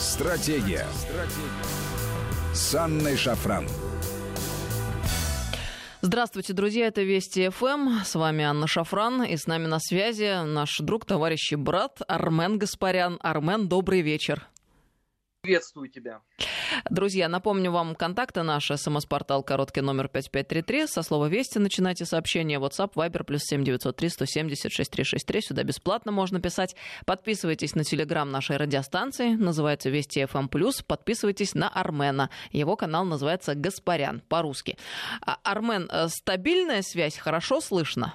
Стратегия. Стратегия. С Анной Шафран. Здравствуйте, друзья, это Вести ФМ. С вами Анна Шафран, и с нами на связи наш друг, товарищ и брат Армен Гаспарян. Армен, добрый вечер. Приветствую тебя. Друзья, напомню вам контакты наши. СМС-портал короткий номер 5533. Со слова «Вести» начинайте сообщение. WhatsApp, Viber, плюс 7903 170 6363. Сюда бесплатно можно писать. Подписывайтесь на телеграм нашей радиостанции. Называется «Вести FM+.» Подписывайтесь на Армена. Его канал называется «Гаспарян» по-русски. А, Армен, э, стабильная связь? Хорошо слышно?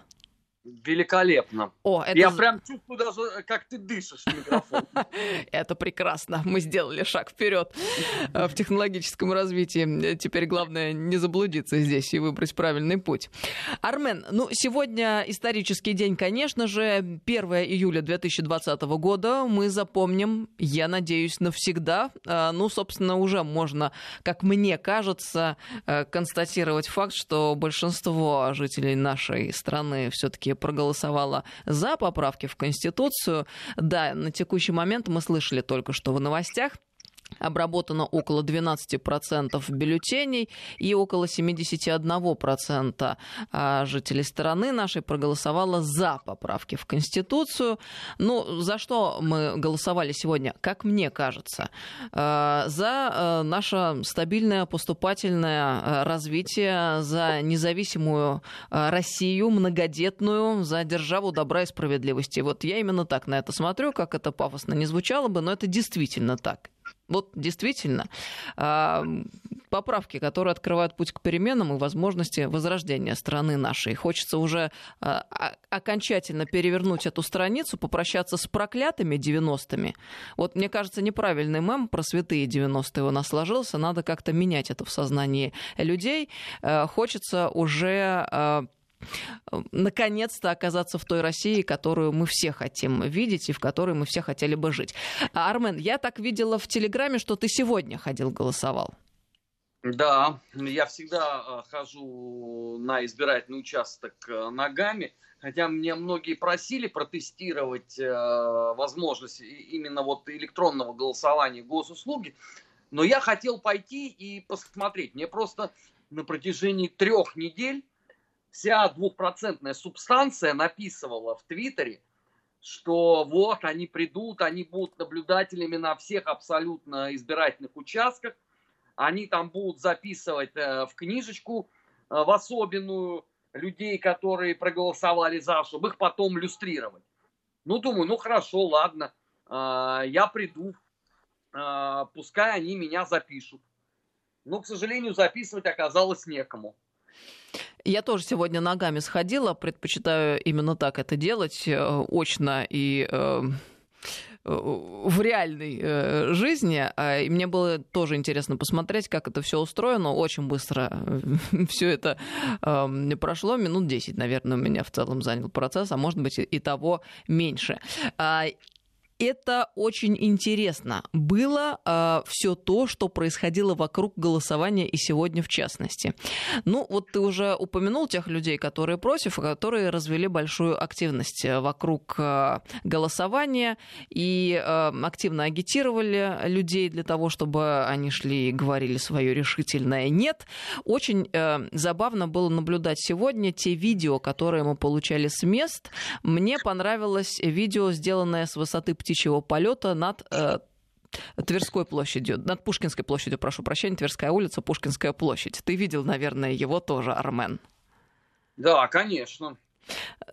Великолепно. О, это... Я прям чувствую даже, как ты дышишь в микрофон. Это прекрасно. Мы сделали шаг вперед э, в технологическом развитии. Теперь главное не заблудиться здесь и выбрать правильный путь. Армен, ну, сегодня исторический день, конечно же, 1 июля 2020 года. Мы запомним, я надеюсь, навсегда. Э, ну, собственно, уже можно, как мне кажется, э, констатировать факт, что большинство жителей нашей страны все-таки проголосовала за поправки в Конституцию. Да, на текущий момент мы слышали только что в новостях, обработано около 12% бюллетеней и около 71% а, жителей страны нашей проголосовало за поправки в Конституцию. Ну, за что мы голосовали сегодня? Как мне кажется, а, за а, наше стабильное поступательное развитие, за независимую Россию, многодетную, за державу добра и справедливости. Вот я именно так на это смотрю, как это пафосно не звучало бы, но это действительно так. Вот действительно, поправки, которые открывают путь к переменам и возможности возрождения страны нашей. Хочется уже а, окончательно перевернуть эту страницу, попрощаться с проклятыми 90-ми. Вот, мне кажется, неправильный мем про святые 90-е у нас сложился. Надо как-то менять это в сознании людей. Э, хочется уже а, наконец-то оказаться в той России, которую мы все хотим видеть и в которой мы все хотели бы жить. Армен, я так видела в Телеграме, что ты сегодня ходил, голосовал. Да, я всегда э, хожу на избирательный участок э, ногами, хотя мне многие просили протестировать э, возможность именно вот электронного голосования госуслуги, но я хотел пойти и посмотреть. Мне просто на протяжении трех недель вся двухпроцентная субстанция написывала в Твиттере, что вот они придут, они будут наблюдателями на всех абсолютно избирательных участках, они там будут записывать э, в книжечку э, в особенную людей, которые проголосовали за, чтобы их потом люстрировать. Ну, думаю, ну хорошо, ладно, э, я приду, пускай они меня запишут. Но, к сожалению, записывать оказалось некому. Я тоже сегодня ногами сходила, предпочитаю именно так это делать, э, очно и э, в реальной э, жизни. А, и мне было тоже интересно посмотреть, как это все устроено. Очень быстро все это э, прошло. Минут 10, наверное, у меня в целом занял процесс, а может быть и того меньше. А, это очень интересно. Было э, все то, что происходило вокруг голосования и сегодня в частности. Ну, вот ты уже упомянул тех людей, которые против, которые развели большую активность вокруг э, голосования и э, активно агитировали людей для того, чтобы они шли и говорили свое решительное «нет». Очень э, забавно было наблюдать сегодня те видео, которые мы получали с мест. Мне понравилось видео, сделанное с высоты птичьего полета над э, Тверской площадью, над Пушкинской площадью, прошу прощения, Тверская улица, Пушкинская площадь. Ты видел, наверное, его тоже, Армен? Да, конечно.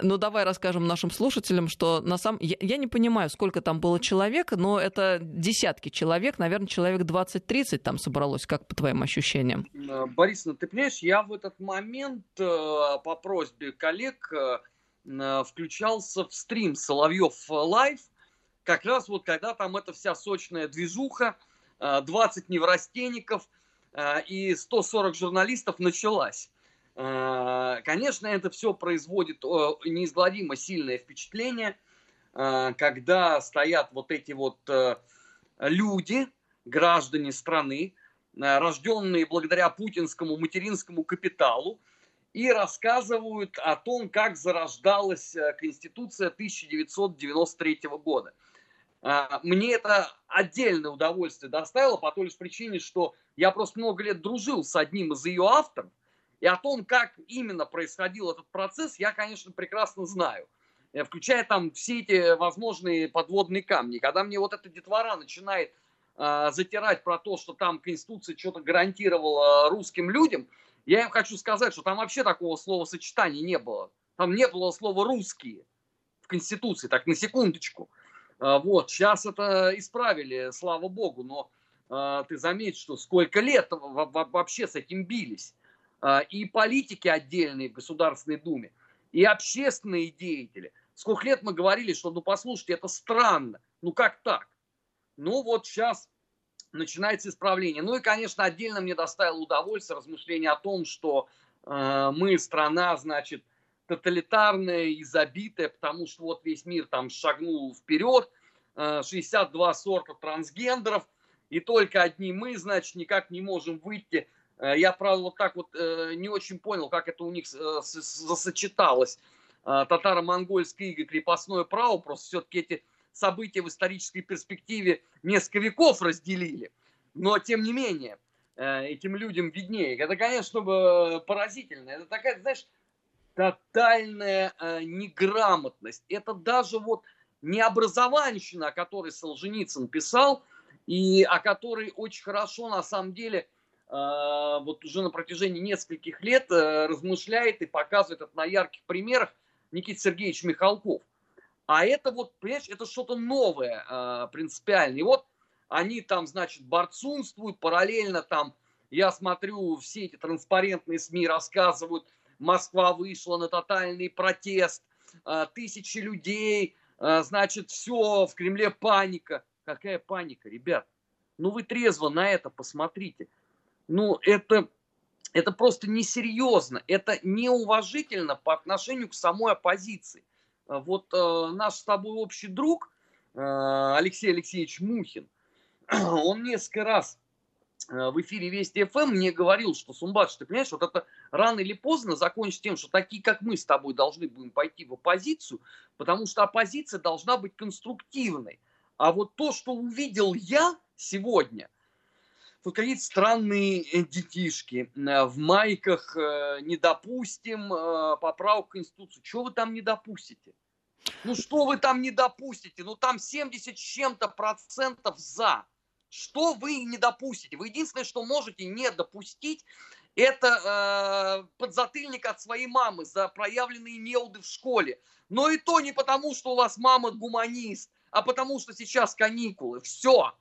Ну, давай расскажем нашим слушателям, что на самом... Я, я не понимаю, сколько там было человек, но это десятки человек, наверное, человек 20-30 там собралось, как по твоим ощущениям? Э, Борис, ну ты понимаешь, я в этот момент э, по просьбе коллег э, включался в стрим Соловьев Лайв, как раз вот когда там эта вся сочная движуха, 20 э, неврастенников э, и 140 журналистов началась. Э, конечно, это все производит неизгладимо сильное впечатление, когда стоят вот эти вот люди, граждане страны, рожденные благодаря путинскому материнскому капиталу, и рассказывают о том, как зарождалась Конституция 1993 года. А, мне это отдельное удовольствие доставило по той лишь причине, что я просто много лет дружил с одним из ее авторов, и о том, как именно происходил этот процесс, я, конечно, прекрасно знаю. Э, включая там все эти возможные подводные камни. Когда мне вот эта детвора начинает э, затирать про то, что там Конституция что-то гарантировала русским людям, я им хочу сказать, что там вообще такого словосочетания не было. Там не было слова «русские» в Конституции, так на секундочку. Э, вот, сейчас это исправили, слава богу, но э, ты заметь, что сколько лет вообще с этим бились. Э, и политики отдельные в Государственной Думе, и общественные деятели – Сколько лет мы говорили, что, ну, послушайте, это странно. Ну, как так? Ну, вот сейчас начинается исправление. Ну и, конечно, отдельно мне доставило удовольствие размышление о том, что э, мы страна, значит, тоталитарная и забитая, потому что вот весь мир там шагнул вперед, э, 62 сорта трансгендеров, и только одни мы, значит, никак не можем выйти. Э, я, правда, вот так вот э, не очень понял, как это у них э, засочеталось Э, татаро-монгольское иго крепостное право, просто все-таки эти события в исторической перспективе несколько веков разделили. Но, тем не менее, э, этим людям виднее. Это, конечно, поразительно. Это такая, знаешь, тотальная э, неграмотность. Это даже вот не образованщина, о которой Солженицын писал, и о которой очень хорошо, на самом деле, вот уже на протяжении нескольких лет размышляет и показывает это на ярких примерах Никита Сергеевич Михалков. А это вот, понимаешь, это что-то новое э, принципиально. И вот они там, значит, борцунствуют, параллельно там, я смотрю, все эти транспарентные СМИ рассказывают, Москва вышла на тотальный протест, э, тысячи людей, э, значит, все, в Кремле паника. Какая паника, ребят? Ну вы трезво на это посмотрите. Ну это это просто несерьезно, это неуважительно по отношению к самой оппозиции. А вот э, наш с тобой общий друг э, Алексей Алексеевич Мухин, он несколько раз в эфире Вести ФМ мне говорил, что Сумбач, ты понимаешь, вот это рано или поздно закончится тем, что такие, как мы с тобой, должны будем пойти в оппозицию, потому что оппозиция должна быть конструктивной. А вот то, что увидел я сегодня – Тут какие-то странные э, детишки э, в майках э, не допустим поправок в Конституцию. Чего вы там не допустите? Ну что вы там не допустите? Ну там 70 с чем-то процентов за. Что вы не допустите? Вы единственное, что можете не допустить, это э, подзатыльник от своей мамы за проявленные неуды в школе. Но и то не потому, что у вас мама гуманист, а потому что сейчас каникулы. Все.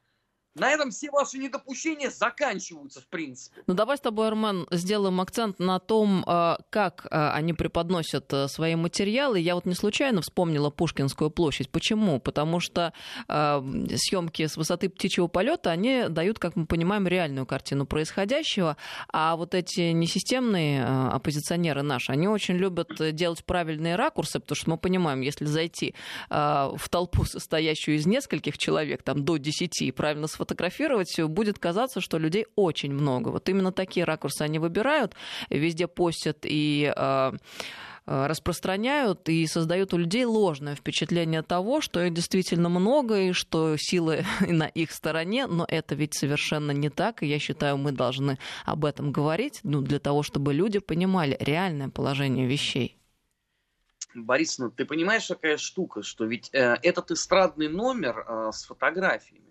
На этом все ваши недопущения заканчиваются, в принципе. Ну, давай с тобой, Армен, сделаем акцент на том, э, как э, они преподносят э, свои материалы. Я вот не случайно вспомнила Пушкинскую площадь. Почему? Потому что съемки с высоты птичьего полета, они дают, как мы понимаем, реальную картину происходящего. А вот эти несистемные оппозиционеры наши, они очень любят делать правильные ракурсы, потому что мы понимаем, если зайти в толпу, состоящую из нескольких человек, там до десяти, правильно сфотографировать, фотографировать, будет казаться, что людей очень много. Вот именно такие ракурсы они выбирают, везде постят и э, э, распространяют и создают у людей ложное впечатление того, что их действительно много и что силы на их стороне, но это ведь совершенно не так, и я считаю, мы должны об этом говорить, ну, для того, чтобы люди понимали реальное положение вещей. Борис, ну ты понимаешь, какая штука, что ведь э, этот эстрадный номер э, с фотографиями, а,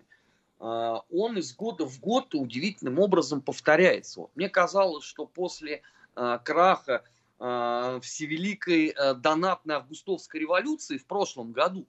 он из года в год удивительным образом повторяется. Вот мне казалось, что после а, краха а, всевеликой донатной августовской революции в прошлом году,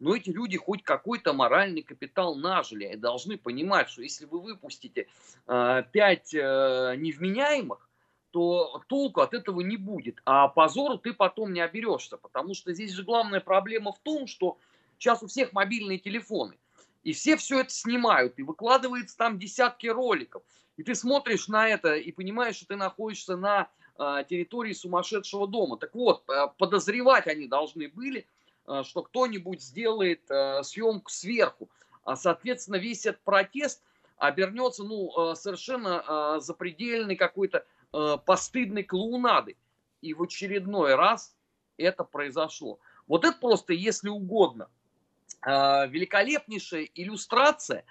но эти люди хоть какой-то моральный капитал нажили и должны понимать, что если вы выпустите пять невменяемых, то толку от этого не будет. А позору ты потом не оберешься, потому что здесь же главная проблема в том, что сейчас у всех мобильные телефоны – и все все это снимают, и выкладывается там десятки роликов. И ты смотришь на это и понимаешь, что ты находишься на э, территории сумасшедшего дома. Так вот, э, подозревать они должны были, э, что кто-нибудь сделает э, съемку сверху. А, соответственно, весь этот протест обернется ну, э, совершенно э, запредельной какой-то э, постыдной клоунадой. И в очередной раз это произошло. Вот это просто, если угодно – великолепнейшая иллюстрация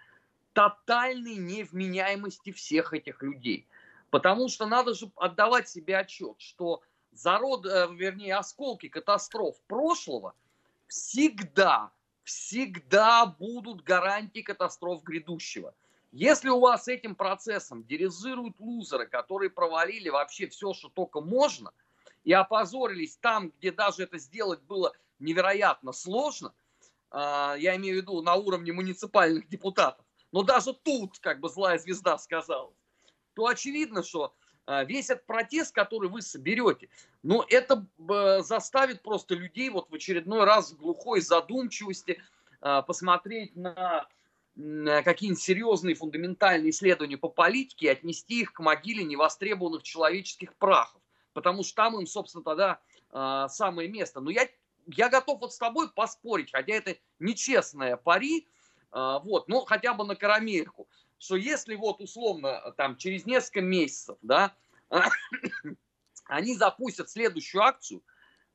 тотальной невменяемости всех этих людей. Потому что надо же отдавать себе отчет, что зарод, э, вернее, осколки катастроф прошлого всегда, всегда будут гарантии катастроф грядущего. Если у вас этим процессом дирижируют лузеры, которые провалили вообще все, что только можно, и опозорились там, где даже это сделать было невероятно сложно, я имею в виду на уровне муниципальных депутатов, но даже тут, как бы злая звезда сказала, то очевидно, что а, весь этот протест, который вы соберете, ну, это заставит просто людей вот в очередной раз в глухой задумчивости а, посмотреть на какие-нибудь серьезные фундаментальные исследования по политике и отнести их к могиле невостребованных человеческих прахов. Потому что там им, собственно, тогда самое место. Но я, я готов вот с тобой поспорить, хотя это нечестная пари, э, вот, но хотя бы на карамельку, что если вот условно там через несколько месяцев, да, они запустят следующую акцию,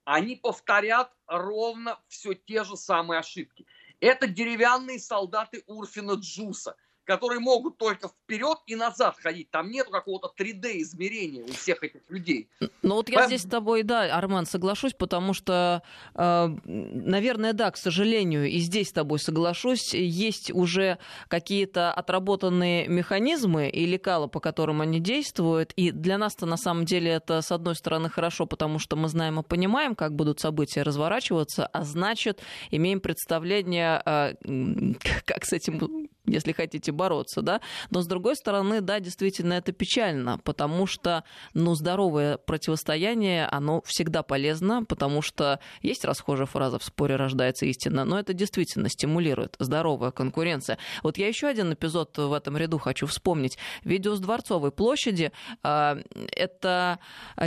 они повторят ровно все те же самые ошибки. Это деревянные солдаты Урфина Джуса – которые могут только вперед и назад ходить. Там нет какого-то 3D-измерения у всех этих людей. Ну вот я По... здесь с тобой, да, Арман, соглашусь, потому что, э, наверное, да, к сожалению, и здесь с тобой соглашусь, есть уже какие-то отработанные механизмы и лекала, по которым они действуют, и для нас-то на самом деле это, с одной стороны, хорошо, потому что мы знаем и понимаем, как будут события разворачиваться, а значит, имеем представление, э, как с этим если хотите бороться, да. Но с другой стороны, да, действительно, это печально, потому что, ну, здоровое противостояние, оно всегда полезно, потому что есть расхожая фраза «в споре рождается истина», но это действительно стимулирует здоровая конкуренция. Вот я еще один эпизод в этом ряду хочу вспомнить. Видео с Дворцовой площади э, – это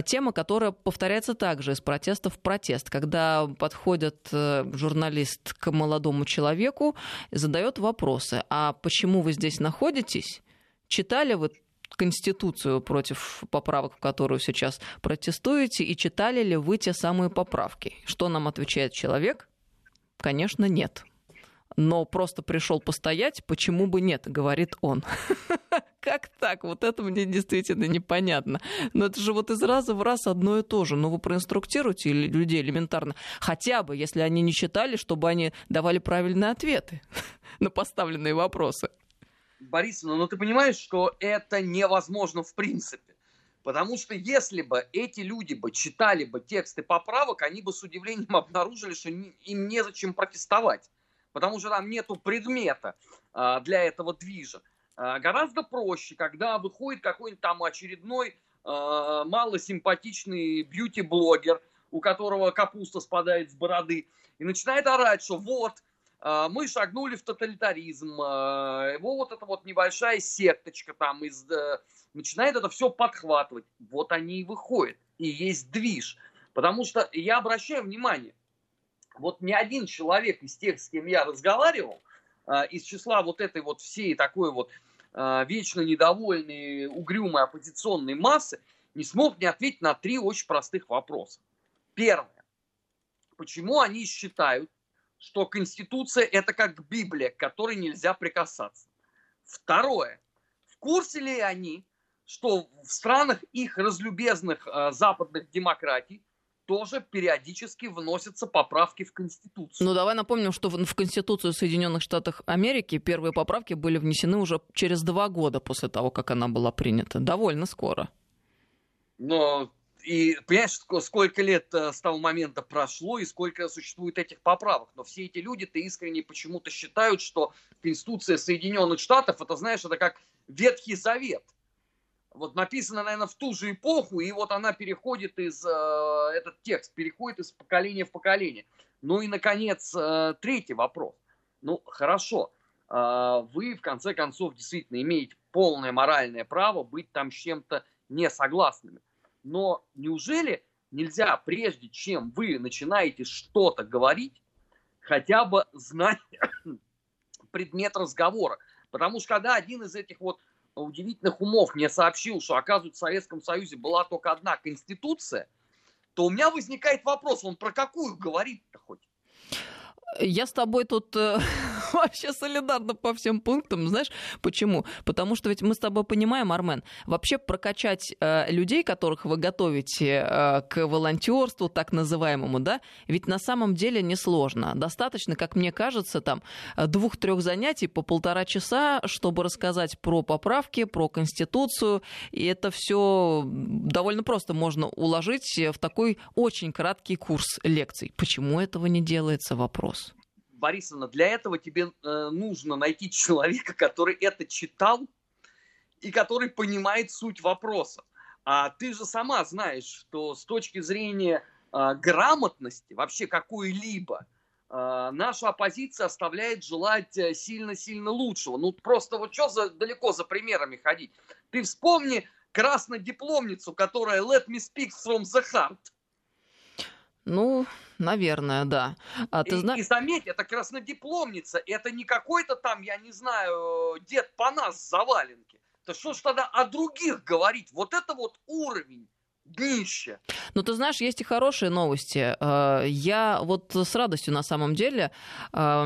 тема, которая повторяется также из протеста в протест, когда подходит э, журналист к молодому человеку, задает вопросы, а почему вы здесь находитесь, читали вы Конституцию против поправок, в которую сейчас протестуете, и читали ли вы те самые поправки? Что нам отвечает человек? Конечно, нет. Но просто пришел постоять, почему бы нет, говорит он. Как так? Вот это мне действительно непонятно. Но это же вот из раза в раз одно и то же. Ну, вы проинструктируете людей элементарно. Хотя бы, если они не читали, чтобы они давали правильные ответы. на поставленные вопросы. Борисовна, но ну ты понимаешь, что это невозможно в принципе. Потому что если бы эти люди бы читали бы тексты поправок, они бы с удивлением обнаружили, что им незачем протестовать. Потому что там нету предмета а, для этого движа. А, гораздо проще, когда выходит какой-нибудь там очередной а, малосимпатичный бьюти-блогер, у которого капуста спадает с бороды, и начинает орать, что вот, мы шагнули в тоталитаризм, а, его вот эта вот небольшая секточка там из, э, начинает это все подхватывать. Вот они и выходят, и есть движ. Потому что я обращаю внимание, вот ни один человек из тех, с кем я разговаривал, а, из числа вот этой вот всей такой вот вечно недовольной, угрюмой оппозиционной массы, не смог мне ответить на три очень простых вопроса. Первое. Почему они считают, что Конституция это как Библия, к которой нельзя прикасаться. Второе. В курсе ли они, что в странах их разлюбезных э, западных демократий тоже периодически вносятся поправки в Конституцию. Ну, давай напомним, что в, в Конституцию Соединенных Штатов Америки первые поправки были внесены уже через два года после того, как она была принята. Довольно скоро. Но и понимаешь, сколько лет э, с того момента прошло и сколько существует этих поправок. Но все эти люди-то искренне почему-то считают, что Конституция Соединенных Штатов, это, знаешь, это как Ветхий Завет. Вот написано, наверное, в ту же эпоху, и вот она переходит из, э, этот текст переходит из поколения в поколение. Ну и, наконец, э, третий вопрос. Ну, хорошо, вы, в конце концов, действительно имеете полное моральное право быть там с чем-то не согласными. Но неужели нельзя, прежде чем вы начинаете что-то говорить, хотя бы знать предмет разговора? Потому что когда один из этих вот удивительных умов мне сообщил, что, оказывается, в Советском Союзе была только одна конституция, то у меня возникает вопрос, он про какую говорит-то хоть? Я с тобой тут э, вообще солидарна по всем пунктам. Знаешь, почему? Потому что ведь мы с тобой понимаем, Армен, вообще прокачать э, людей, которых вы готовите э, к волонтерству, так называемому, да, ведь на самом деле несложно. Достаточно, как мне кажется, там двух-трех занятий по полтора часа, чтобы рассказать про поправки, про Конституцию. И это все довольно просто можно уложить в такой очень краткий курс лекций. Почему этого не делается? Вопрос. Борисовна, для этого тебе э, нужно найти человека, который это читал и который понимает суть вопроса. А ты же сама знаешь, что с точки зрения э, грамотности, вообще какой-либо, э, наша оппозиция оставляет желать э, сильно-сильно лучшего. Ну, просто вот что за, далеко за примерами ходить? Ты вспомни краснодипломницу, которая «Let me speak from the heart». Ну, наверное, да. А ты и, зна... и заметь, это краснодипломница, это не какой-то там, я не знаю, дед по нас заваленки. Да что ж тогда о других говорить? Вот это вот уровень днище. Ну, ты знаешь, есть и хорошие новости. Э, я вот с радостью на самом деле э,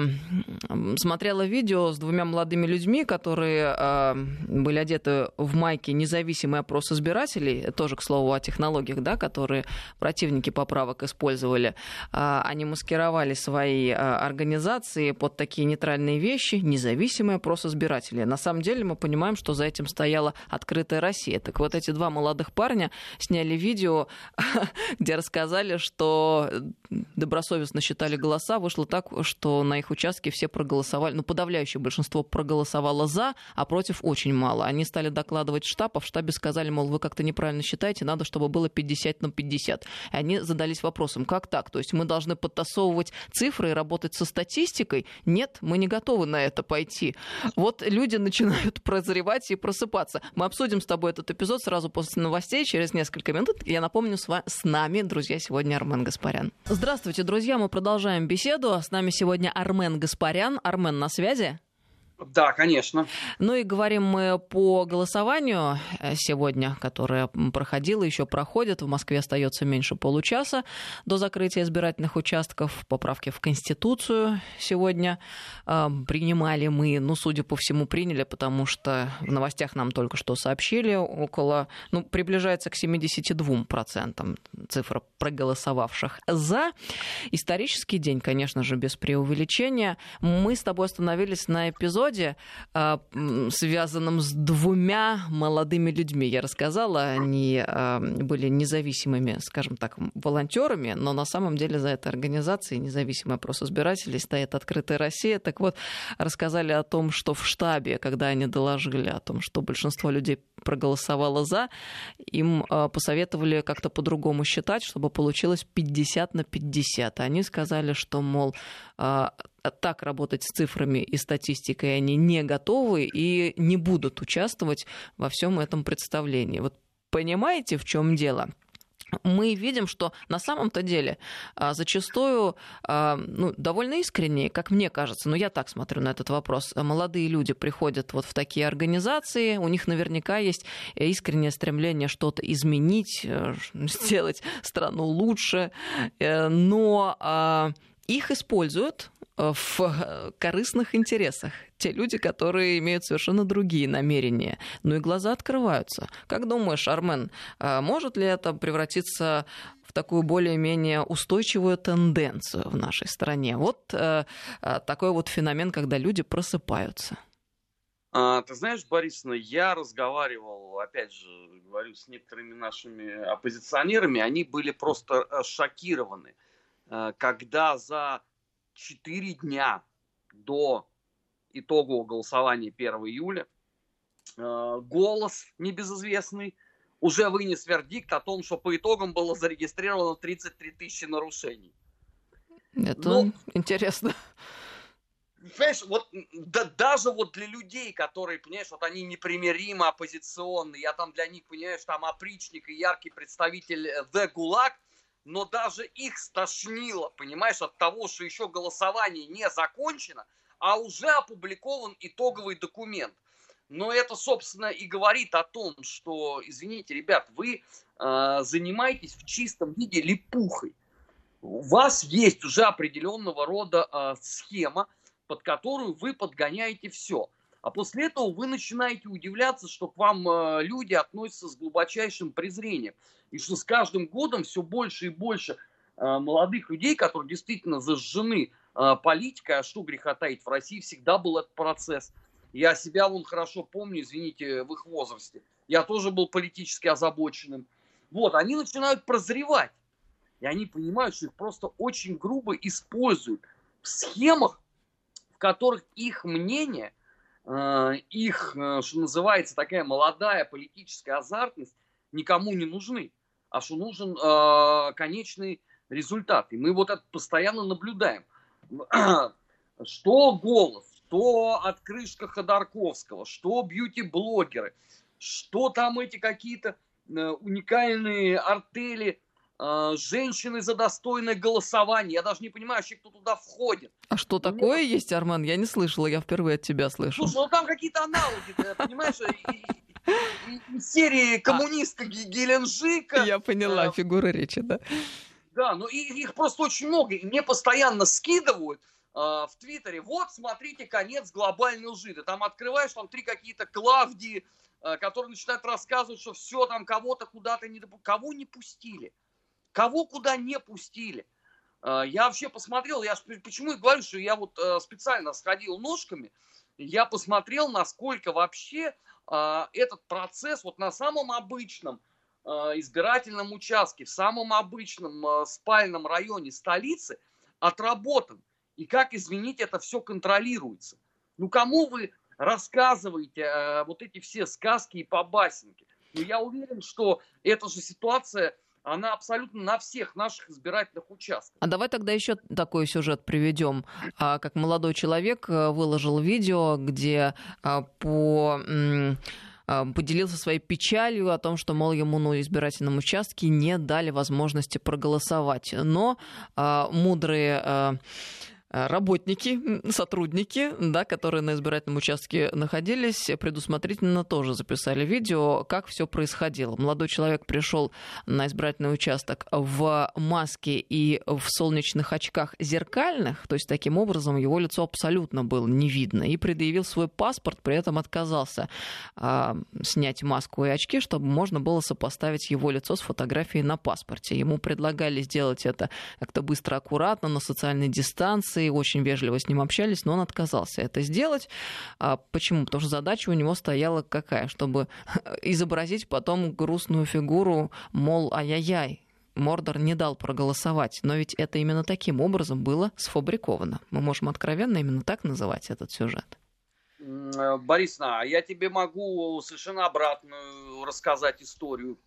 смотрела видео с двумя молодыми людьми, которые э, были одеты в майки «Независимый опрос избирателей», тоже, к слову, о технологиях, да, которые противники поправок использовали. Они маскировали свои организации под такие нейтральные вещи, независимый опрос избирателей. На самом деле мы понимаем, что за этим стояла открытая Россия. Так вот эти два молодых парня сняли сняли видео, где рассказали, что добросовестно считали голоса. Вышло так, что на их участке все проголосовали, ну, подавляющее большинство проголосовало за, а против очень мало. Они стали докладывать в штаб, а в штабе сказали, мол, вы как-то неправильно считаете, надо, чтобы было 50 на 50. И они задались вопросом, как так? То есть мы должны подтасовывать цифры и работать со статистикой? Нет, мы не готовы на это пойти. Вот люди начинают прозревать и просыпаться. Мы обсудим с тобой этот эпизод сразу после новостей, через несколько минут минут. Я напомню, с, вами, с нами, друзья, сегодня Армен Гаспарян. Здравствуйте, друзья, мы продолжаем беседу. С нами сегодня Армен Гаспарян. Армен, на связи? Да, конечно. Ну и говорим мы по голосованию э, сегодня, которое проходило, еще проходит. В Москве остается меньше получаса до закрытия избирательных участков. Поправки в Конституцию сегодня э, принимали мы. Ну, судя по всему, приняли, потому что в новостях нам только что сообщили, около, ну, приближается к 72% цифра проголосовавших за. Исторический день, конечно же, без преувеличения. Мы с тобой остановились на эпизоде, эпизоде, а, связанном с двумя молодыми людьми. Я рассказала, они а, были независимыми, скажем так, волонтерами, но на самом деле за этой организацией независимый опрос избирателей стоит «Открытая Россия». Так вот, рассказали о том, что в штабе, когда они доложили о том, что большинство людей проголосовало «за», им а, посоветовали как-то по-другому считать, чтобы получилось 50 на 50. Они сказали, что, мол, так работать с цифрами и статистикой они не готовы и не будут участвовать во всем этом представлении. Вот понимаете, в чем дело? мы видим, что на самом-то деле а, зачастую а, ну, довольно искренне, как мне кажется, но я так смотрю на этот вопрос, молодые люди приходят вот в такие организации, у них наверняка есть искреннее стремление что-то изменить, э, сделать страну лучше, э, но а, их используют Э, в э, корыстных интересах. Те люди, которые имеют совершенно другие намерения. Ну и глаза открываются. Как думаешь, Армен, э, может ли это превратиться в такую более-менее устойчивую тенденцию в нашей стране? Вот такой вот феномен, когда люди просыпаются. А, ты знаешь, Борисовна, я разговаривал, опять же, говорю с некоторыми нашими оппозиционерами, они были просто шокированы, когда за 4 дня до итогового голосования 1 июля э, голос небезызвестный уже вынес вердикт о том, что по итогам было зарегистрировано 33 тысячи нарушений. Это ну, интересно. Понимаешь, вот да, даже вот для людей, которые, понимаешь, вот они непримиримо оппозиционные, я там для них, понимаешь, там опричник и яркий представитель The Gulag – но даже их стошнило, понимаешь, от того, что еще голосование не закончено, а уже опубликован итоговый документ. Но это, собственно, и говорит о том, что, извините, ребят, вы э, занимаетесь в чистом виде липухой. у вас есть уже определенного рода э, схема, под которую вы подгоняете все. А после этого вы начинаете удивляться, что к вам э, люди относятся с глубочайшим презрением. И что с каждым годом все больше и больше э, молодых людей, которые действительно зажжены э, политикой, а что греха таить, в России всегда был этот процесс. Я себя вон хорошо помню, извините, в их возрасте. Я тоже был политически озабоченным. Вот, они начинают прозревать. И они понимают, что их просто очень грубо используют в схемах, в которых их мнение, их, э, что называется, такая молодая политическая азартность никому не нужны, а что нужен э, конечный результат. И мы вот это постоянно наблюдаем. Что голос, что открышка Ходорковского, что бьюти-блогеры, что там эти какие-то уникальные артели Э, женщины за достойное голосование. Я даже не понимаю, вообще, кто туда входит. А что такое Мне... есть, Армен? Я не слышала, я впервые от тебя слышу. Слушай, ну там какие-то аналоги, понимаешь? серии а. коммунистка Геленджика. Я поняла, э, фигура речи, да. Да, но их просто очень много. И мне постоянно скидывают э, в Твиттере, вот, смотрите, конец глобальной лжи. Ты там открываешь, там три какие-то Клавдии, которые начинают рассказывать, что все там кого-то куда-то не допустили. Кого не пустили? Кого куда не пустили. А, я вообще посмотрел, я почему и говорю, что я вот э, специально сходил ножками, я посмотрел, насколько вообще а, этот процесс вот на самом обычном а, избирательном участке, в самом обычном спальном районе столицы отработан. И как, извините, это все контролируется. Ну, кому вы рассказываете э, вот эти все сказки и побасенки? Ну, я уверен, что эта же ситуация она абсолютно на всех наших избирательных участках. А давай тогда еще такой сюжет приведем. А, как молодой человек э, выложил видео, где а, по а, поделился своей печалью о том, что, мол, ему на избирательном участке не дали возможности проголосовать. Но а, мудрые Э, работники, сотрудники, да, которые на избирательном участке находились, предусмотрительно тоже записали видео, как все происходило. Молодой человек пришел на избирательный участок в маске и в солнечных очках зеркальных, то есть таким образом его лицо абсолютно было не видно, и предъявил свой паспорт, при этом отказался а, снять маску и очки, чтобы можно было сопоставить его лицо с фотографией на паспорте. Ему предлагали сделать это как-то быстро, аккуратно, на социальной дистанции, полиции, очень вежливо с ним общались, но он отказался это сделать. А почему? Потому что задача у него стояла какая? Чтобы изобразить потом грустную фигуру, мол, ай-яй-яй, Мордор не дал проголосовать, но ведь это именно таким образом было сфабриковано. Мы можем откровенно именно так называть этот сюжет. Э, Борисна, я тебе могу совершенно обратную рассказать историю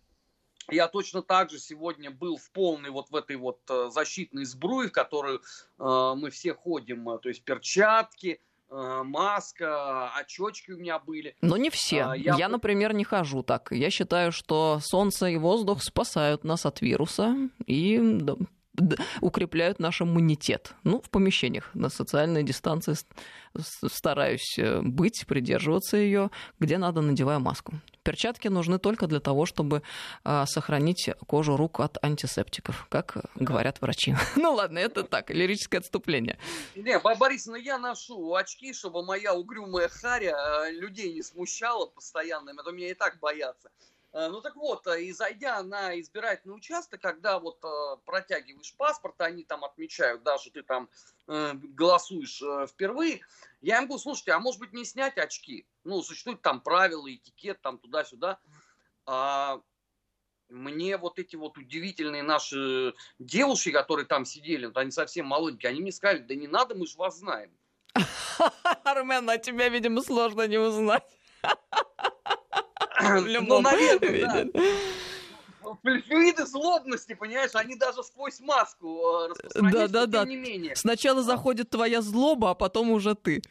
я точно так же сегодня был в полной вот в этой вот э, защитной сбруе, в которую э, мы все ходим, э, то есть перчатки, э, маска, очечки у меня были. Но не все. А, я... я, например, не хожу так. Я считаю, что солнце и воздух спасают нас от вируса и укрепляют наш иммунитет. Ну, в помещениях на социальной дистанции стараюсь э, быть, придерживаться ее, где надо, надеваю маску. Перчатки нужны только для того, чтобы а, сохранить кожу рук от антисептиков, как говорят врачи. Ну ладно, это так, лирическое отступление. Не, Борис, ну я ношу очки, чтобы моя угрюмая харя э, людей не смущала постоянно, а то меня и так боятся. Э, ну так вот, и зайдя на избирательный участок, когда вот протягиваешь паспорт, они там отмечают, да, что ты там голосуешь впервые, я им говорю, слушайте, а может быть не снять очки? Ну, существуют там правила, этикет, там туда-сюда. А мне вот эти вот удивительные наши девушки, которые там сидели, вот они совсем молоденькие, они мне сказали, да не надо, мы же вас знаем. Армен, а тебя, видимо, сложно не узнать. Ну, наверное, да флюиды злобности, понимаешь, они даже сквозь маску э, распространяются, да, да, да. не менее. Сначала заходит твоя злоба, а потом уже ты.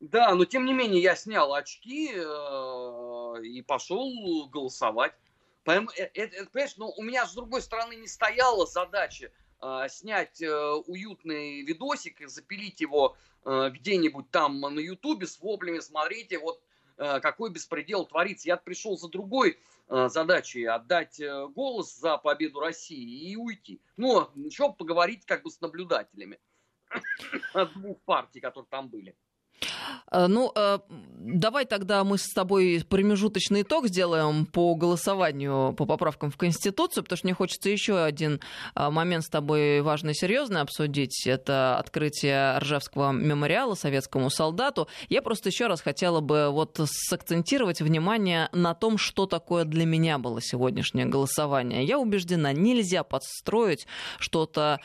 Да, но тем не менее я снял очки э, и пошел голосовать. Поэтому, э, понимаешь, ну, у меня с другой стороны не стояла задача снять уютный видосик и запилить его где-нибудь там на Ютубе с воплями, смотрите, вот какой беспредел творится. Я пришел за другой задачей отдать голос за победу России и уйти. Ну, еще поговорить как бы с наблюдателями двух партий, которые там были. Э, ну, э, давай тогда мы с тобой промежуточный итог сделаем по голосованию по поправкам в Конституцию, потому что мне хочется еще один э, момент с тобой важный и серьезный обсудить. Это открытие Ржевского мемориала советскому солдату. Я просто еще раз хотела бы вот сакцентировать внимание на том, что такое для меня было сегодняшнее голосование. Я убеждена, нельзя подстроить что-то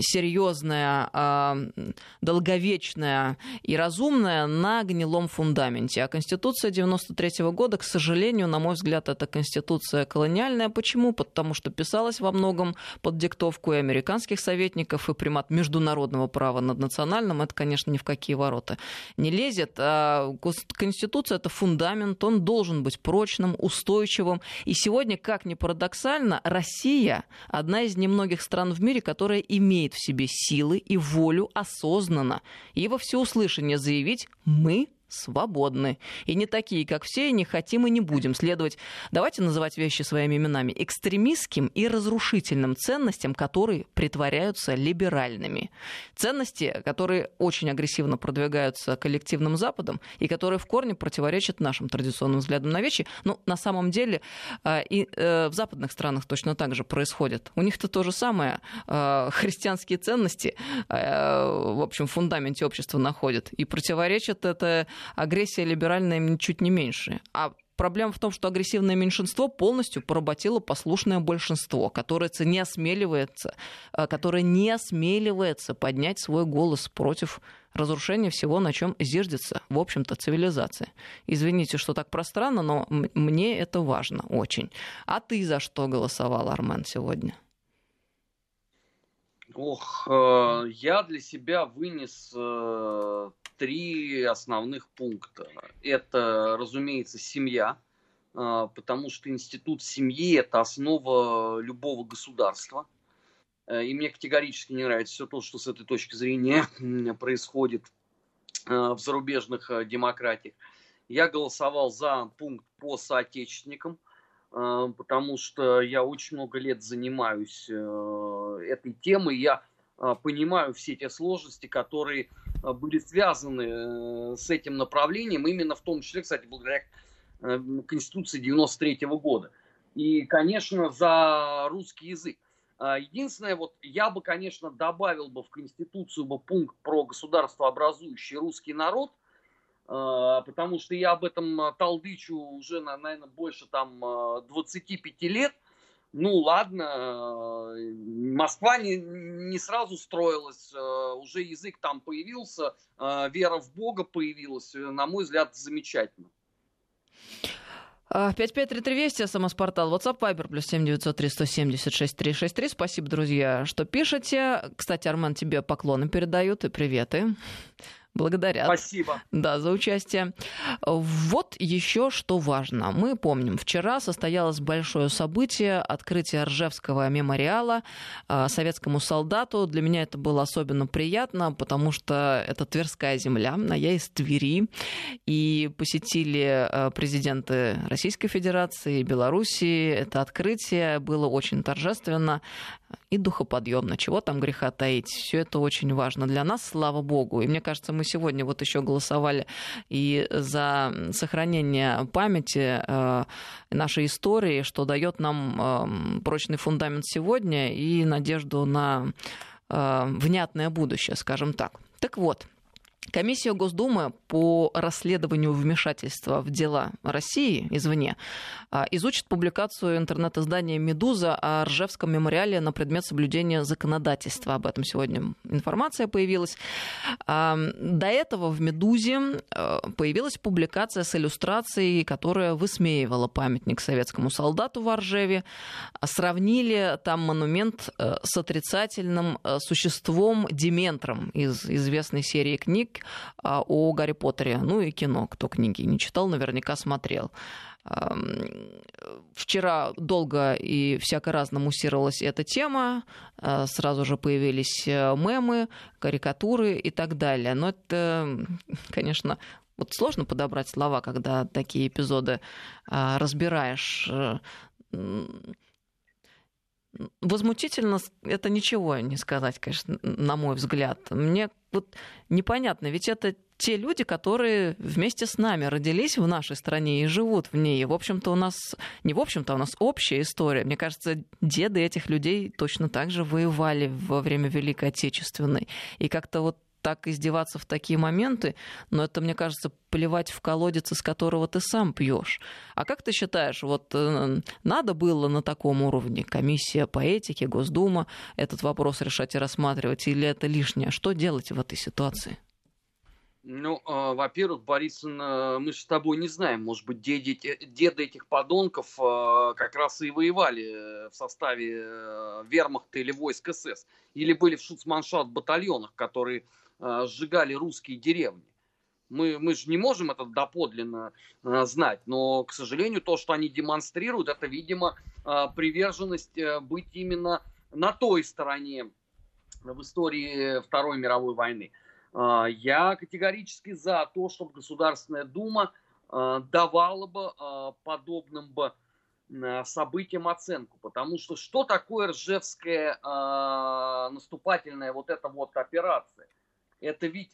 серьезное, э, и разумная на гнилом фундаменте. А Конституция 93 -го года, к сожалению, на мой взгляд, это Конституция колониальная. Почему? Потому что писалась во многом под диктовку и американских советников, и примат международного права над национальным. Это, конечно, ни в какие ворота не лезет. А Конституция — это фундамент, он должен быть прочным, устойчивым. И сегодня, как ни парадоксально, Россия — одна из немногих стран в мире, которая имеет в себе силы и волю осознанно и во всеуслышание всеуслышание заявить «мы свободны. И не такие, как все, и не хотим и не будем следовать, давайте называть вещи своими именами, экстремистским и разрушительным ценностям, которые притворяются либеральными. Ценности, которые очень агрессивно продвигаются коллективным Западом и которые в корне противоречат нашим традиционным взглядам на вещи. Ну, на самом деле, а, и э, в западных странах точно так же происходит. У них-то то же самое. А, христианские ценности, э, в общем, в фундаменте общества находят. И противоречат это агрессия либеральная ничуть не меньше. А проблема в том, что агрессивное меньшинство полностью поработило послушное большинство, которое не осмеливается, э, которое не осмеливается поднять свой голос против разрушения всего, на чем зиждется, в общем-то, цивилизация. Извините, что так пространно, но мне это важно очень. А ты за что голосовал, Армен, сегодня? Ох, э, я для себя вынес э, три основных пункта. Это, разумеется, семья, э, потому что институт семьи – это основа любого государства. И мне категорически не нравится все то, что с этой точки зрения происходит в зарубежных демократиях. Я голосовал за пункт по соотечественникам – потому что я очень много лет занимаюсь э, этой темой, я а, понимаю все те сложности, которые а, были связаны э, с этим направлением, именно в том числе, кстати, благодаря э, Конституции 93 года. И, конечно, за русский язык. Единственное, вот я бы, конечно, добавил бы в Конституцию бы пункт про государство образующий русский народ – а, потому что я об этом а, талдычу уже, наверное, больше там 25 а, лет. Ну ладно, Москва не, не сразу строилась, уже язык там появился, вера в Бога появилась, на мой взгляд, замечательно. 5533 Вести, СМС-портал, WhatsApp, Viber, плюс 7903 176 363. Спасибо, друзья, что пишете. Кстати, Армен, тебе поклоны передают и приветы благодарят. Спасибо. Да, за участие. Вот еще что важно. Мы помним, вчера состоялось большое событие, открытие Ржевского мемориала а, советскому солдату. Для меня это было особенно приятно, потому что это Тверская земля, а я из Твери. И посетили а, президенты Российской Федерации, Белоруссии. Это открытие было очень торжественно и духоподъемно. Чего там греха таить? Все это очень важно для нас, слава богу. И мне кажется, мы сегодня вот еще голосовали и за сохранение памяти э, нашей истории, что дает нам э, прочный фундамент сегодня и надежду на э, внятное будущее, скажем так. Так вот, Комиссия Госдумы по расследованию вмешательства в дела России извне а, изучит публикацию интернет-издания «Медуза» о Ржевском мемориале на предмет соблюдения законодательства. Об этом сегодня информация появилась. А, до этого в «Медузе» а, появилась публикация с иллюстрацией, которая высмеивала памятник советскому солдату в Ржеве. Сравнили там монумент с отрицательным существом Дементром из известной серии книг а, о Гарри Поттере, ну и кино. Кто книги не читал, наверняка смотрел. Вчера долго и всяко-разно муссировалась эта тема, а, сразу же появились э, мемы, карикатуры и так далее. Но это, конечно, Вот сложно подобрать слова, когда такие эпизоды а, разбираешь. Э, возмутительно это ничего не сказать, конечно, на мой взгляд. Мне вот непонятно, ведь это те люди, которые вместе с нами родились в нашей стране и живут в ней. В общем-то, у нас, не в общем-то, у нас общая история. Мне кажется, деды этих людей точно так же воевали во время Великой Отечественной. И как-то вот так издеваться в такие моменты, но это, мне кажется, плевать в колодец, из которого ты сам пьешь. А как ты считаешь, вот э, надо было на таком уровне комиссия по этике, Госдума этот вопрос решать и рассматривать, или это лишнее? Что делать в этой ситуации? Ну, э, во-первых, Борисовна, э, мы же с тобой не знаем, может быть, деды, деды этих подонков э, как раз и воевали в составе э, вермахта или войск СС, или были в шуцманшафт батальонах, которые э, сжигали русские деревни. Мы, мы же не можем это доподлинно э, знать, но, к сожалению, то, что они демонстрируют, это, видимо, э, приверженность э, быть именно на той стороне в истории Второй мировой войны. А, я категорически за то, чтобы Государственная Дума а, давала бы а, подобным бы событиям оценку. Потому что что такое Ржевская наступательная вот эта вот операция? Это ведь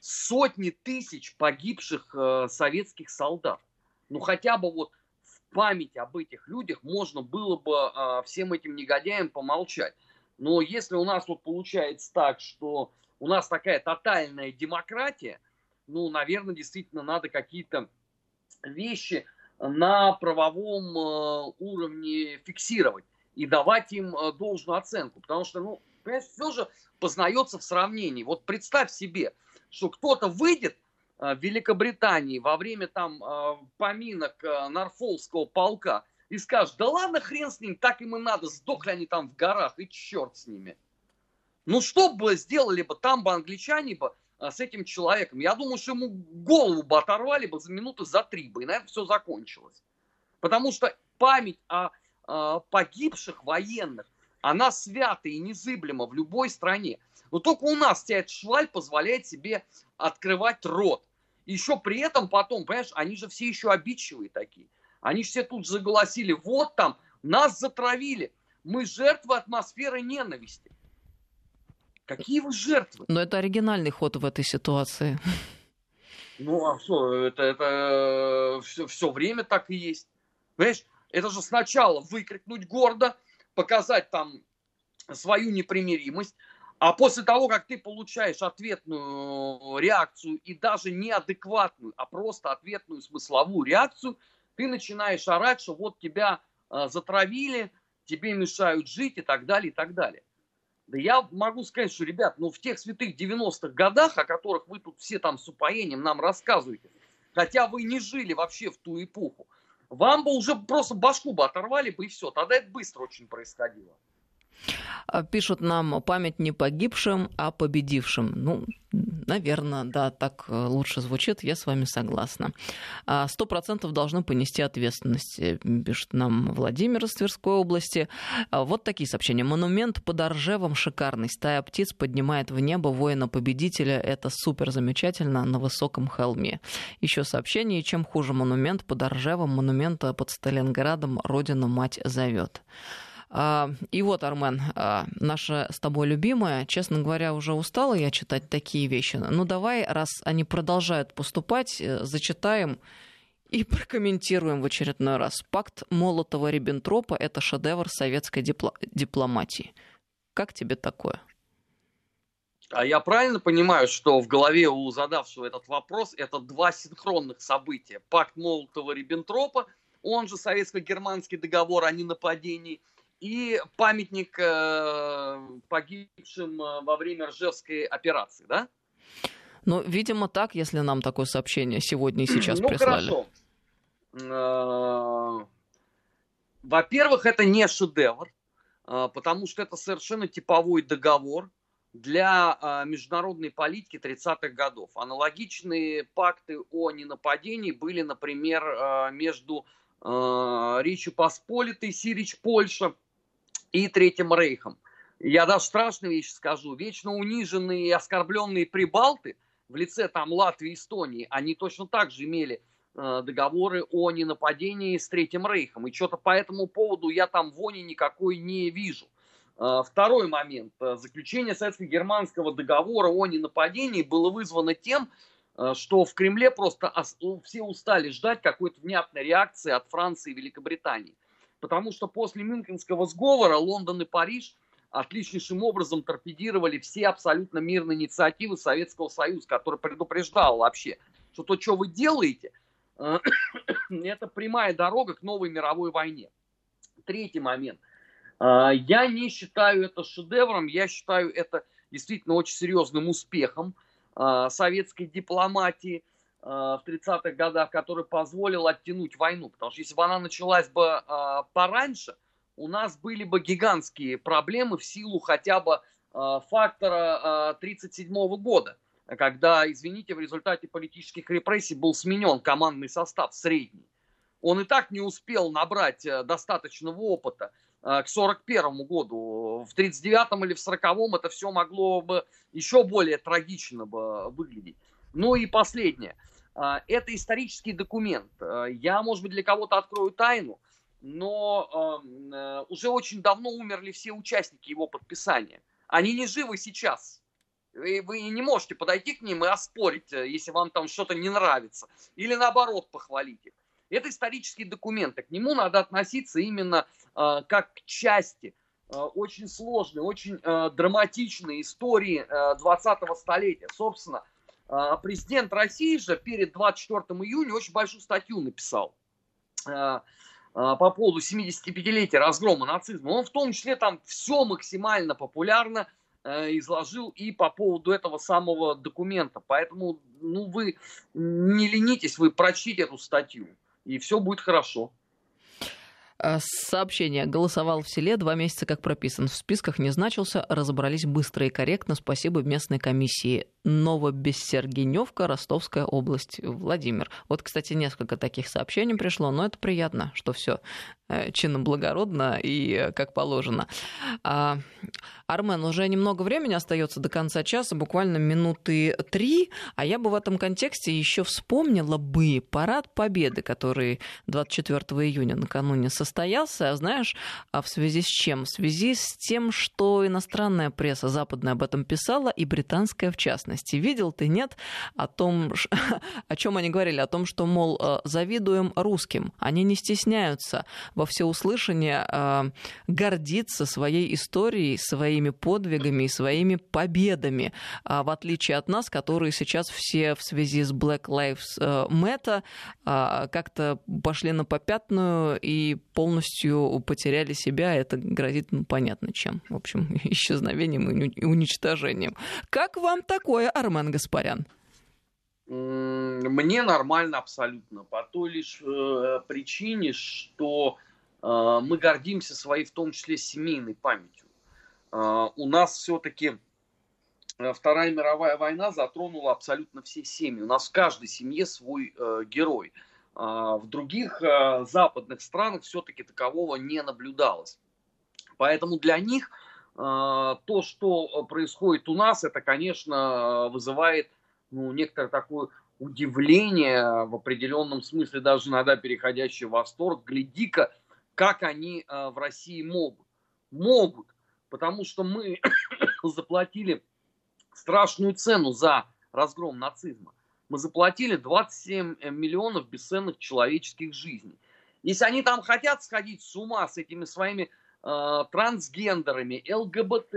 сотни тысяч погибших советских солдат. Ну хотя бы вот в память об этих людях можно было бы всем этим негодяям помолчать. Но если у нас вот получается так, что у нас такая тотальная демократия, ну, наверное, действительно надо какие-то вещи на правовом э, уровне фиксировать и давать им э, должную оценку. Потому что, ну, понимаешь, все же познается в сравнении. Вот представь себе, что кто-то выйдет э, в Великобритании во время там поминок Норфолского полка и скажет, да ладно, хрен с ним, так им и надо, сдохли они там в горах, и черт с ними. Ну, что бы сделали бы там бы англичане бы а, с этим человеком? Я думаю, что ему голову бы оторвали бы за минуты за три бы, и на этом все закончилось. Потому что память о, о а, погибших военных, она свята и незыблема в любой стране. Но только у нас тять шваль позволяет себе открывать рот. Еще при этом потом, понимаешь, они же все еще обидчивые такие. Они все тут заголосили, вот там, нас затравили. Мы жертвы атмосферы ненависти. Какие вы жертвы? Но это оригинальный ход в этой ситуации. Ну, а что, это, это все, все время так и есть. Понимаешь, это же сначала выкрикнуть гордо, показать там свою непримиримость, а после того, как ты получаешь ответную реакцию и даже неадекватную, а просто ответную смысловую реакцию, ты начинаешь орать, что вот тебя э, затравили, тебе мешают жить и так далее, и так далее. Да я могу сказать, что, ребят, ну в тех святых 90-х годах, о которых вы тут все там с упоением нам рассказываете, хотя вы не жили вообще в ту эпоху, вам бы уже просто башку бы оторвали бы и все. Тогда это быстро очень происходило. А, пишут нам память не погибшим, а победившим. Ну, наверное, да, так э, лучше звучит, я с вами согласна. А, сто процентов должны понести ответственность, э, пишет нам Владимир из Тверской области. А, вот такие сообщения. Монумент под Оржевом шикарный. Стая птиц поднимает в небо воина-победителя. Это супер замечательно на высоком холме. Еще сообщение. Чем хуже монумент под Оржевом, монумента под Сталинградом Родина мать зовет. А, и вот, Армен, а, наша с тобой любимая, честно говоря, уже устала я читать такие вещи. Ну давай, раз они продолжают поступать, э, зачитаем и прокомментируем в очередной раз. Пакт Молотова-Риббентропа – это шедевр советской дипло- дипломатии. Как тебе такое? А я правильно понимаю, что в голове у задавшего этот вопрос это два синхронных события. Пакт Молотова-Риббентропа, он же советско-германский договор о ненападении – и памятник э, погибшим э, во время Ржевской операции, да? Ну, видимо, так, если нам такое сообщение сегодня и сейчас ну, прислали. Хорошо. Э, во-первых, это не шедевр, потому что это совершенно типовой договор для международной политики 30-х годов. Аналогичные пакты о ненападении были, например, между Речью Посполитой, Сирич, Польша – и Третьим Рейхом. Я даже страшную вещь скажу. Вечно униженные и оскорбленные прибалты в лице там Латвии и Эстонии, они точно так же имели э, договоры о ненападении с Третьим Рейхом. И что-то по этому поводу я там вони никакой не вижу. Э, второй момент. Заключение советско-германского договора о ненападении было вызвано тем, что в Кремле просто все устали ждать какой-то внятной реакции от Франции и Великобритании. Потому что после Мюнхенского сговора Лондон и Париж – отличнейшим образом торпедировали все абсолютно мирные инициативы Советского Союза, который предупреждал вообще, что то, что вы делаете, э, это прямая дорога к новой мировой войне. Третий момент. Э, я не считаю это шедевром, я считаю это действительно очень серьезным успехом э, советской дипломатии в 30-х годах, который позволил оттянуть войну. Потому что если бы она началась бы пораньше – у нас были бы гигантские проблемы в силу хотя бы э, фактора 1937 э, года, когда, извините, в результате политических репрессий был сменен командный состав средний. Он и так не успел набрать э, достаточного опыта к 1941 году. В 1939 или в 1940 это все могло бы еще более трагично бы выглядеть. Ну и последнее. Это исторический документ. Я, может быть, для кого-то открою тайну – но э, уже очень давно умерли все участники его подписания. Они не живы сейчас. И вы не можете подойти к ним и оспорить, э, если вам там что-то не нравится. Или наоборот похвалить их. Это исторический документ. К нему надо относиться именно э, как к части очень сложной, очень драматичной истории э, 20-го столетия. Собственно, президент России же перед 24 июня очень большую статью написал. Э, а, по поводу 75-летия разгрома нацизма, он в том числе там все максимально популярно э, изложил и по поводу этого самого документа. Поэтому, ну, вы не ленитесь, вы прочтите эту статью, и все будет хорошо. Э, сообщение. Голосовал в селе, два месяца как прописан. В списках не значился, разобрались быстро и корректно. Спасибо местной комиссии. Новобессергеневка, Ростовская область, Владимир. Вот, кстати, несколько таких сообщений пришло, но это приятно, что все э, чинно благородно и э, как положено. А, Армен, уже немного времени остается до конца часа, буквально минуты три, а я бы в этом контексте еще вспомнила бы парад Победы, который 24 июня накануне состоялся, а знаешь, а в связи с чем? В связи с тем, что иностранная пресса западная об этом писала, и британская в частности частности. Видел ты, нет? О том, о чем они говорили, о том, что, мол, э, завидуем русским. Они не стесняются во всеуслышание э, гордиться своей историей, своими подвигами и своими победами, а в отличие от нас, которые сейчас все в связи с Black Lives э, Matter как-то пошли на попятную и полностью потеряли себя. Это грозит, ну, понятно чем. В общем, исчезновением и уничтожением. Как вам такое? Армен Гаспарян? Мне нормально абсолютно. По той лишь э, причине, что э, мы гордимся своей, в том числе, семейной памятью. Э, у нас все-таки э, Вторая мировая война затронула абсолютно все семьи. У нас в каждой семье свой э, герой. Э, в других э, западных странах все-таки такового не наблюдалось. Поэтому для них то, что происходит у нас, это, конечно, вызывает ну, некоторое такое удивление, в определенном смысле даже иногда переходящий в восторг. Гляди-ка, как они а, в России могут. Могут, потому что мы заплатили страшную цену за разгром нацизма. Мы заплатили 27 миллионов бесценных человеческих жизней. Если они там хотят сходить с ума с этими своими трансгендерами, ЛГБТ.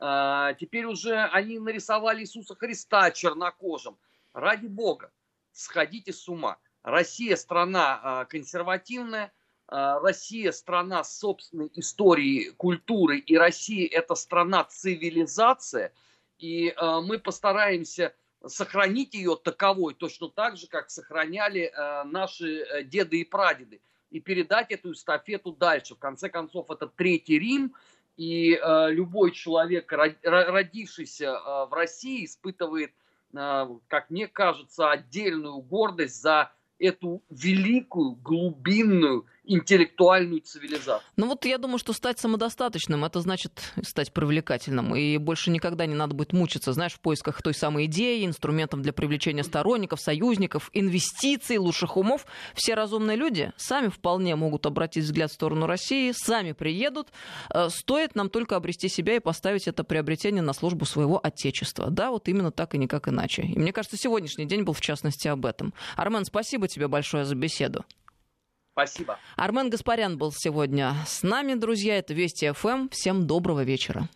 Э, теперь уже они нарисовали Иисуса Христа чернокожим. Ради Бога, сходите с ума. Россия страна э, консервативная, Россия страна собственной историей, культурой, и Россия это страна цивилизация, и мы постараемся сохранить ее таковой, точно так же, как сохраняли наши деды и прадеды и передать эту эстафету дальше. В конце концов, это Третий Рим, и э, любой человек, родившийся э, в России, испытывает, э, как мне кажется, отдельную гордость за эту великую, глубинную, интеллектуальную цивилизацию. Ну вот я думаю, что стать самодостаточным, это значит стать привлекательным. И больше никогда не надо будет мучиться, знаешь, в поисках той самой идеи, инструментов для привлечения сторонников, союзников, инвестиций, лучших умов. Все разумные люди сами вполне могут обратить взгляд в сторону России, сами приедут. Э, стоит нам только обрести себя и поставить это приобретение на службу своего отечества. Да, вот именно так и никак иначе. И мне кажется, сегодняшний день был в частности об этом. Армен, спасибо тебе большое за беседу. Спасибо. Армен Гаспарян был сегодня с нами, друзья. Это Вести ФМ. Всем доброго вечера.